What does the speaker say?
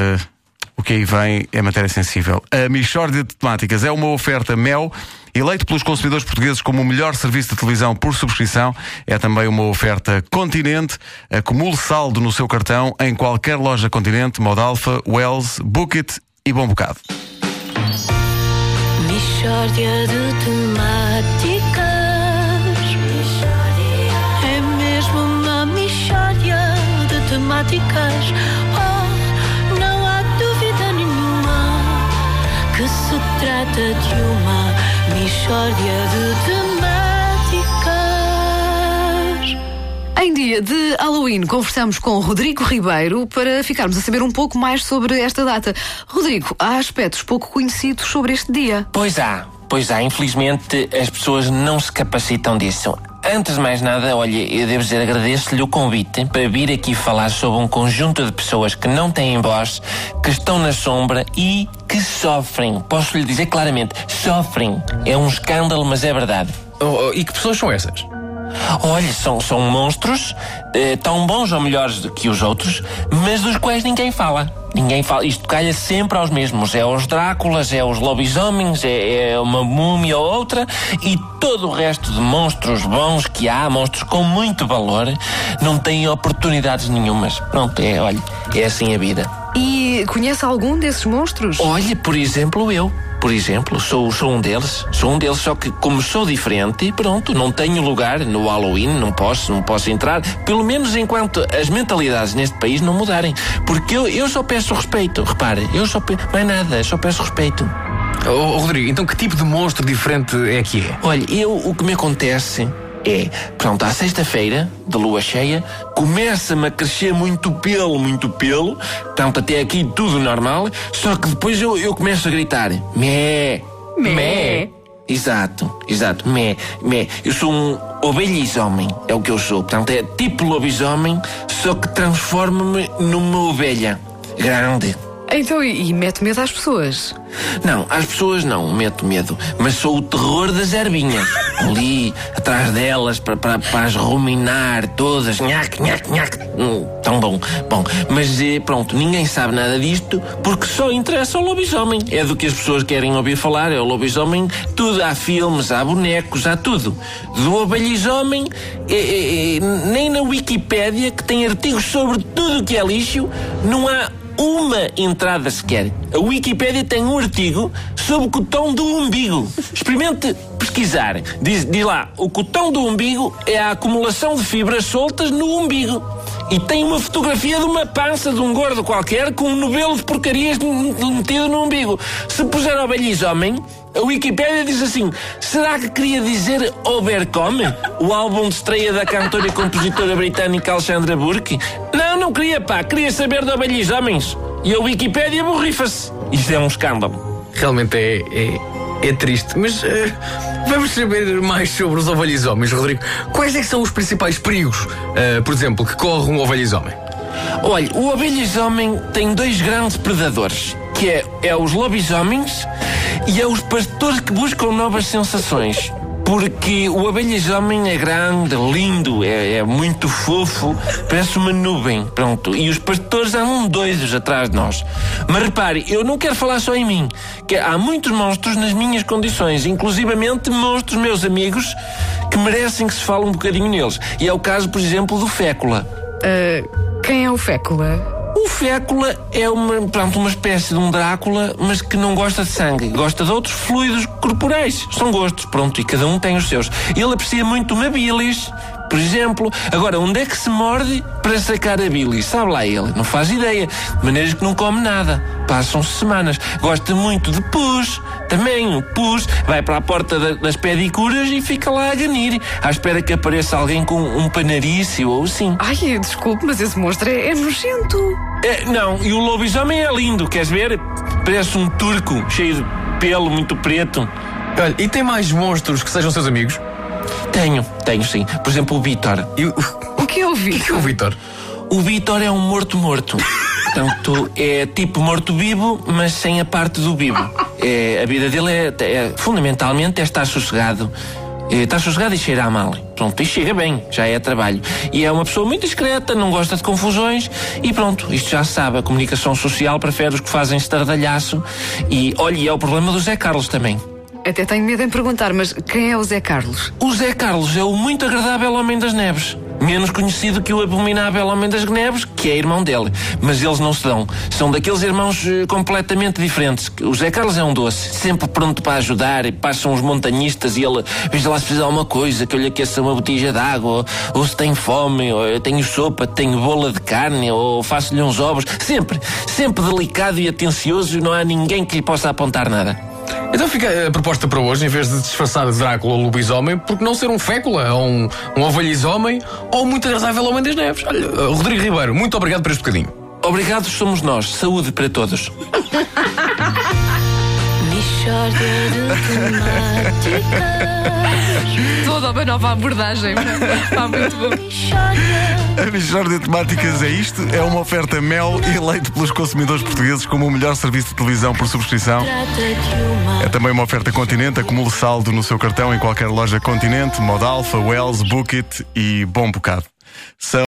Uh, o que aí vem é matéria sensível. A Michórdia de Temáticas é uma oferta Mel, eleito pelos consumidores portugueses como o melhor serviço de televisão por subscrição. É também uma oferta Continente. Acumule saldo no seu cartão em qualquer loja Continente, Modalfa, Wells, Bookit e Bom Bocado. Michórdia de Temáticas É mesmo uma michórdia de temáticas trata de uma michórdia de temáticas Em dia de Halloween, conversamos com Rodrigo Ribeiro para ficarmos a saber um pouco mais sobre esta data. Rodrigo, há aspectos pouco conhecidos sobre este dia. Pois há, pois há. Infelizmente as pessoas não se capacitam disso. Antes de mais nada, olha, eu devo dizer, agradeço-lhe o convite para vir aqui falar sobre um conjunto de pessoas que não têm voz, que estão na sombra e que sofrem. Posso lhe dizer claramente, sofrem. É um escândalo, mas é verdade. Oh, oh, e que pessoas são essas? Olha, são, são monstros eh, tão bons ou melhores do que os outros, mas dos quais ninguém fala. Ninguém fala. Isto calha sempre aos mesmos. É os Dráculas, é os lobisomens, é, é uma múmia ou outra e todo o resto de monstros bons que há, monstros com muito valor, não têm oportunidades nenhumas. Pronto, é, olha, é assim a vida. E conhece algum desses monstros? Olha, por exemplo, eu. Por exemplo, sou, sou um deles. Sou um deles, só que como sou diferente, pronto, não tenho lugar no Halloween, não posso, não posso entrar. Pelo menos enquanto as mentalidades neste país não mudarem. Porque eu, eu só peço respeito. Repare, eu só peço. Não é nada, só peço respeito. Oh, oh, Rodrigo, então que tipo de monstro diferente é que é? Olha, eu o que me acontece é, pronto, à sexta-feira, de lua cheia, começa-me a crescer muito pelo, muito pelo, portanto, até aqui tudo normal, só que depois eu, eu começo a gritar: Mé! Mé. Exato, exato, mé, mé. Eu sou um ovelhisomem, é o que eu sou. Portanto, é tipo lobisomem, só que transforma-me numa ovelha grande. Então, e, e mete medo às pessoas? Não, às pessoas não, meto medo. Mas sou o terror das ervinhas. Ali, atrás delas, para, para, para as ruminar todas. Nhac, nhac, nhac. Hum, tão bom. Bom, mas eh, pronto, ninguém sabe nada disto porque só interessa ao lobisomem. É do que as pessoas querem ouvir falar, é o lobisomem. Tudo, há filmes, há bonecos, há tudo. Do ovelhisomem, eh, eh, eh, nem na Wikipédia, que tem artigos sobre tudo o que é lixo, não há uma entrada sequer. A Wikipédia tem um artigo sobre o cotão do umbigo. Experimente pesquisar. Diz, diz lá, o cotão do umbigo é a acumulação de fibras soltas no umbigo. E tem uma fotografia de uma pança de um gordo qualquer com um novelo de porcarias metido no umbigo. Se puser ovelhisomem, a Wikipédia diz assim: será que queria dizer Obercome? O álbum de estreia da cantora e compositora britânica Alexandra Burke? Não, não queria, pá. Queria saber de ovelhisomens. E a Wikipédia borrifa-se. Isto é um escândalo. Realmente é, é, é triste, mas eh, vamos saber mais sobre os ovelhisomens, Rodrigo. Quais é são os principais perigos, eh, por exemplo, que corre um ovelhisomem? Olha, o ovelhisomem tem dois grandes predadores, que é, é os lobisomens e é os pastores que buscam novas sensações. Porque o abelhasomem é grande, lindo, é, é muito fofo, parece uma nuvem, pronto. E os pastores andam doidos atrás de nós. Mas repare, eu não quero falar só em mim, que há muitos monstros nas minhas condições, inclusivamente monstros meus amigos, que merecem que se fale um bocadinho neles. E é o caso, por exemplo, do Fécula. Ah, quem é o Fécula? O Fécula é uma, pronto, uma espécie de um Drácula, mas que não gosta de sangue, gosta de outros fluidos corporais. São gostos, pronto, e cada um tem os seus. Ele aprecia muito uma bilis, por exemplo. Agora, onde é que se morde para sacar a bilis? Sabe lá ele, não faz ideia. De maneiras que não come nada. Passam-se semanas. Gosta muito de pus. Também o pus vai para a porta da- das pedicuras e fica lá a ganir, à espera que apareça alguém com um panarício ou assim. Ai, desculpe, mas esse monstro é, é nojento. É, não, e o lobisomem é lindo, queres ver? Parece um turco, cheio de pelo, muito preto. Olha, e tem mais monstros que sejam seus amigos? Tenho, tenho sim. Por exemplo, o Vitor. E o O que eu vi? que é o Vitor? O Vitor é um morto-morto. Portanto, é tipo morto-vivo, mas sem a parte do vivo. É, a vida dele é, é- fundamentalmente é estar sossegado. Está sossegado e cheira a mal. Pronto, e chega bem, já é trabalho. E é uma pessoa muito discreta, não gosta de confusões e pronto, isto já se sabe. A comunicação social prefere os que fazem estardalhaço. E olha, e é o problema do Zé Carlos também. Até tenho medo em perguntar, mas quem é o Zé Carlos? O Zé Carlos é o muito agradável Homem das Neves. Menos conhecido que o abominável Homem das Neves, que é irmão dele. Mas eles não se dão. São daqueles irmãos eh, completamente diferentes. O Zé Carlos é um doce, sempre pronto para ajudar. E passam os montanhistas e ele, veja lá se precisa de alguma coisa, que eu lhe aqueça uma botija de água, ou, ou se tem fome, ou eu tenho sopa, tenho bola de carne, ou faço-lhe uns ovos. Sempre, sempre delicado e atencioso e não há ninguém que lhe possa apontar nada. Então fica a proposta para hoje, em vez de disfarçar de Drácula ou lobisomem, por que não ser um fécula, ou um, um ovelhisomem, ou um muito agradável Homem das Neves? Olha, uh, Rodrigo Ribeiro, muito obrigado por este bocadinho. Obrigados somos nós. Saúde para todos. Mixórdia de temáticas. Toda uma nova abordagem. Está muito bom. A Michórdia de Temáticas é isto. É uma oferta Mel eleito pelos consumidores portugueses como o melhor serviço de televisão por subscrição. É também uma oferta Continente. Acumule saldo no seu cartão em qualquer loja Continente, Modalfa, Wells, Bookit e Bom Bocado. São